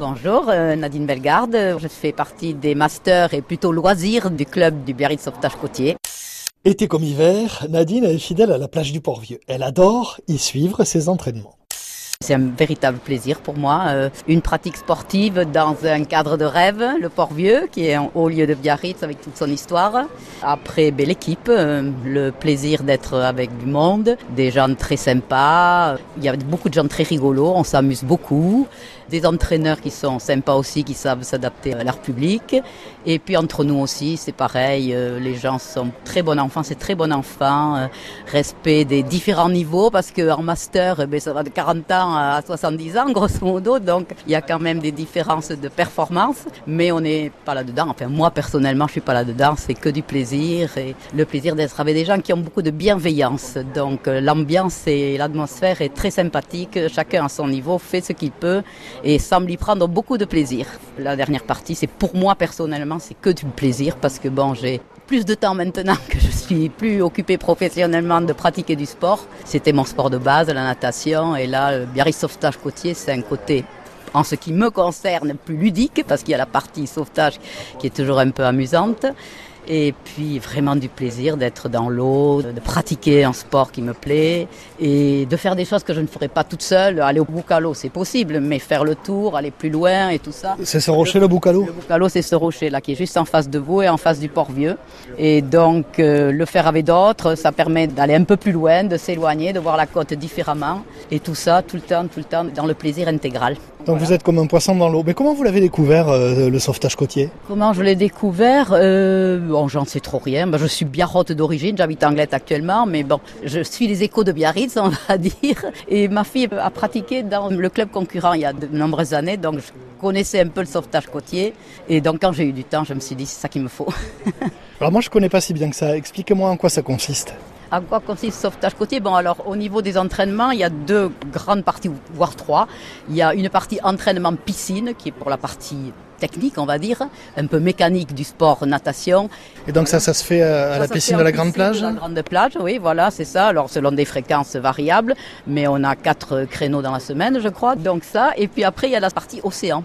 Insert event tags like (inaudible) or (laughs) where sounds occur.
Bonjour, euh, Nadine Bellegarde. Je fais partie des masters et plutôt loisirs du club du Biarritz Sauvetage Côtier. Été comme hiver, Nadine est fidèle à la plage du Port-Vieux. Elle adore y suivre ses entraînements. C'est un véritable plaisir pour moi. Euh, une pratique sportive dans un cadre de rêve, le Port-Vieux, qui est un haut lieu de Biarritz avec toute son histoire. Après, belle équipe, euh, le plaisir d'être avec du monde, des gens très sympas. Il y a beaucoup de gens très rigolos, on s'amuse beaucoup. Des entraîneurs qui sont sympas aussi, qui savent s'adapter à leur public. Et puis entre nous aussi, c'est pareil, euh, les gens sont très bons enfants, c'est très bon enfant. respect des différents niveaux, parce qu'en master, eh ben, ça va de 40 ans à 70 ans, grosso modo. Donc, il y a quand même des différences de performance, mais on n'est pas là-dedans. Enfin, moi, personnellement, je suis pas là-dedans. C'est que du plaisir et le plaisir d'être avec des gens qui ont beaucoup de bienveillance. Donc, euh, l'ambiance et l'atmosphère est très sympathique. Chacun à son niveau fait ce qu'il peut et semble y prendre beaucoup de plaisir. La dernière partie, c'est pour moi personnellement, c'est que du plaisir parce que bon, j'ai plus de temps maintenant que je suis plus occupé professionnellement de pratiquer du sport. C'était mon sport de base, la natation, et là, le Biarritz Sauvetage Côtier, c'est un côté en ce qui me concerne plus ludique, parce qu'il y a la partie sauvetage qui est toujours un peu amusante. Et puis vraiment du plaisir d'être dans l'eau, de pratiquer un sport qui me plaît et de faire des choses que je ne ferais pas toute seule. Aller au Boucalo, c'est possible, mais faire le tour, aller plus loin et tout ça. C'est ce rocher le Boucalo Le Boucalo, c'est ce rocher là qui est juste en face de vous et en face du Port-Vieux. Et donc euh, le faire avec d'autres, ça permet d'aller un peu plus loin, de s'éloigner, de voir la côte différemment. Et tout ça, tout le temps, tout le temps, dans le plaisir intégral. Donc vous êtes comme un poisson dans l'eau. Mais comment vous l'avez découvert, euh, le sauvetage côtier? Comment je l'ai découvert euh, Bon, j'en sais trop rien. Ben, je suis biarrote d'origine, j'habite Anglette actuellement, mais bon, je suis les échos de Biarritz, on va (laughs) dire. Et ma fille a pratiqué dans le club concurrent il y a de nombreuses années, donc je connaissais un peu le sauvetage côtier. Et donc quand j'ai eu du temps, je me suis dit, c'est ça qu'il me faut. (laughs) Alors moi, je connais pas si bien que ça. Expliquez-moi en quoi ça consiste. À quoi consiste le sauvetage côtier? Bon, alors au niveau des entraînements, il y a deux grandes parties, voire trois. Il y a une partie entraînement piscine, qui est pour la partie technique, on va dire, un peu mécanique du sport natation. Et donc ça, ça se fait à la piscine de la Grande Plage La Grande Plage, oui, voilà, c'est ça. Alors selon des fréquences variables, mais on a quatre créneaux dans la semaine, je crois. Donc ça, et puis après il y a la partie océan.